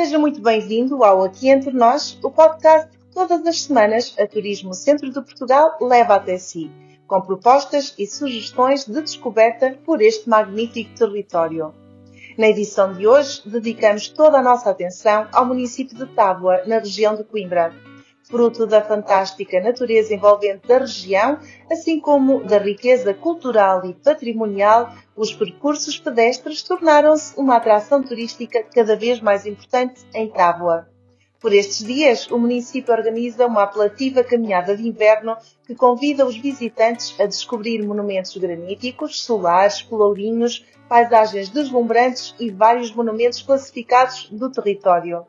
Seja muito bem-vindo ao Aqui Entre Nós, o podcast que todas as semanas a Turismo Centro de Portugal leva até si, com propostas e sugestões de descoberta por este magnífico território. Na edição de hoje, dedicamos toda a nossa atenção ao município de Tábua, na região de Coimbra fruto da fantástica natureza envolvente da região, assim como da riqueza cultural e patrimonial, os percursos pedestres tornaram-se uma atração turística cada vez mais importante em Tábua. Por estes dias, o município organiza uma apelativa caminhada de inverno que convida os visitantes a descobrir monumentos graníticos, solares, pelourinhos, paisagens deslumbrantes e vários monumentos classificados do território.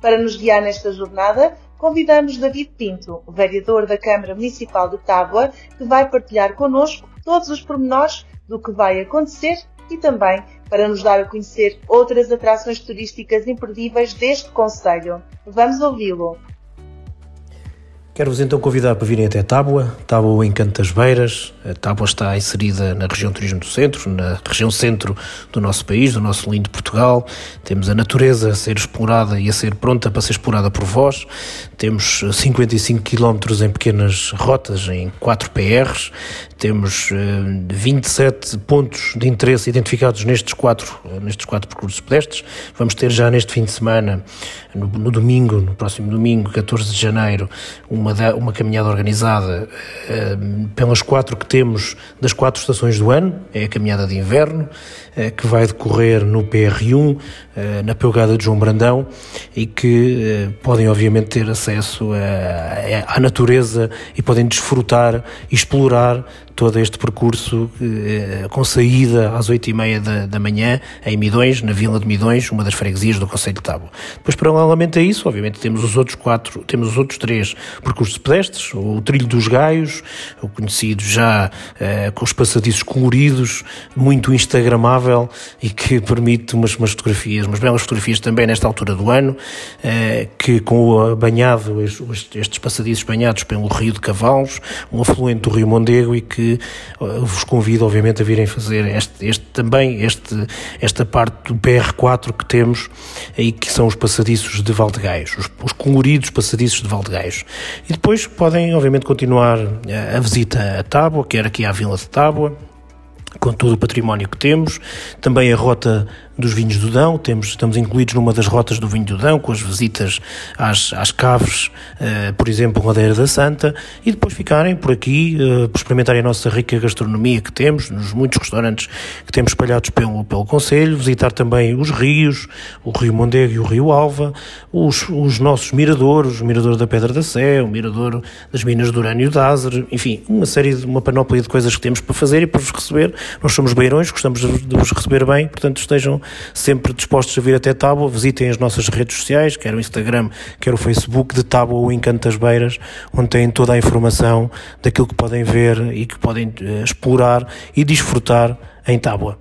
Para nos guiar nesta jornada, convidamos David Pinto, vereador da Câmara Municipal de Tábua, que vai partilhar connosco todos os pormenores do que vai acontecer e também para nos dar a conhecer outras atrações turísticas imperdíveis deste Conselho. Vamos ouvi-lo. Quero-vos então convidar para virem até Tábua, Tábua em Canto das Beiras. A Tábua está inserida na região turismo do centro, na região centro do nosso país, do nosso lindo Portugal. Temos a natureza a ser explorada e a ser pronta para ser explorada por vós. Temos 55 km em pequenas rotas, em 4 PRs. Temos 27 eh, pontos de interesse identificados nestes quatro, nestes quatro percursos pedestres. Vamos ter já neste fim de semana, no, no domingo, no próximo domingo, 14 de janeiro, uma, uma caminhada organizada eh, pelas quatro que temos das quatro estações do ano. É a caminhada de inverno, eh, que vai decorrer no PR1, na Pelgada de João Brandão, e que podem, obviamente, ter acesso à natureza e podem desfrutar e explorar todo este percurso eh, com saída às oito e meia da, da manhã em Midões, na Vila de Midões, uma das freguesias do Conselho de Tábua. Depois, paralelamente a isso, obviamente temos os outros quatro, temos os outros três percursos pedestres, o Trilho dos Gaios, o conhecido já eh, com os passadiços coloridos, muito instagramável e que permite umas, umas fotografias, umas belas fotografias também nesta altura do ano, eh, que com o banhado, estes passadiços banhados pelo Rio de Cavalos, um afluente do Rio Mondego e que uh, vos convido, obviamente, a virem fazer este, este também este, esta parte do PR4 que temos aí, que são os passadiços de Valdegaios, os, os coloridos passadiços de Valdegaios. E depois podem, obviamente, continuar a, a visita a Tábua, quer aqui à Vila de Tábua, com todo o património que temos, também a rota dos vinhos do Dão, temos, estamos incluídos numa das rotas do vinho do Dão, com as visitas às, às caves, uh, por exemplo, Madeira da Santa, e depois ficarem por aqui, uh, por experimentarem a nossa rica gastronomia que temos, nos muitos restaurantes que temos espalhados pelo, pelo Conselho, visitar também os rios, o Rio Mondego e o Rio Alva, os, os nossos miradouros, o Mirador da Pedra da Sé, o Mirador das Minas de Urânio de Azer, enfim, uma série de, uma panóplia de coisas que temos para fazer e para vos receber. Nós somos beirões, gostamos de vos receber bem, portanto estejam sempre dispostos a vir até Tábua, visitem as nossas redes sociais, quer o Instagram, quer o Facebook de Tábua ou Encanto das Beiras, onde têm toda a informação daquilo que podem ver e que podem uh, explorar e desfrutar em Tábua.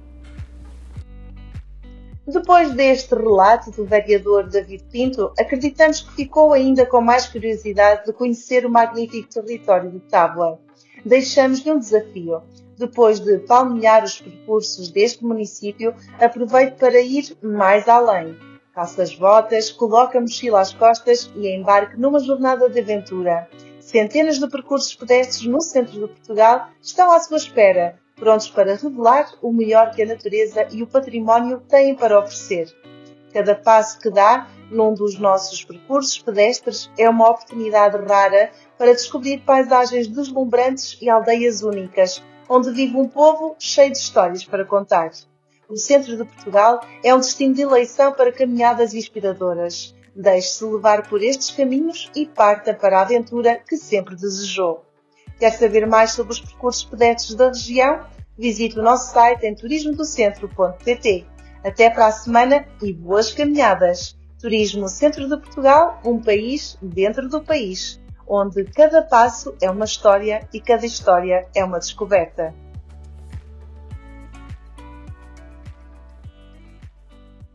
Depois deste relato do vereador David Pinto, acreditamos que ficou ainda com mais curiosidade de conhecer o magnífico território de Tábua. Deixamos-lhe um desafio depois de palmilhar os percursos deste município, aproveite para ir mais além. Calça as botas, coloque a mochila às costas e embarque numa jornada de aventura. Centenas de percursos pedestres no centro de Portugal estão à sua espera, prontos para revelar o melhor que a natureza e o património têm para oferecer. Cada passo que dá num dos nossos percursos pedestres é uma oportunidade rara para descobrir paisagens deslumbrantes e aldeias únicas, onde vive um povo cheio de histórias para contar. O centro de Portugal é um destino de eleição para caminhadas inspiradoras. Deixe-se levar por estes caminhos e parta para a aventura que sempre desejou. Quer saber mais sobre os percursos pedestres da região? Visite o nosso site em turismodocentro.pt. Até para a semana e boas caminhadas! Turismo Centro de Portugal, um país dentro do país onde cada passo é uma história e cada história é uma descoberta.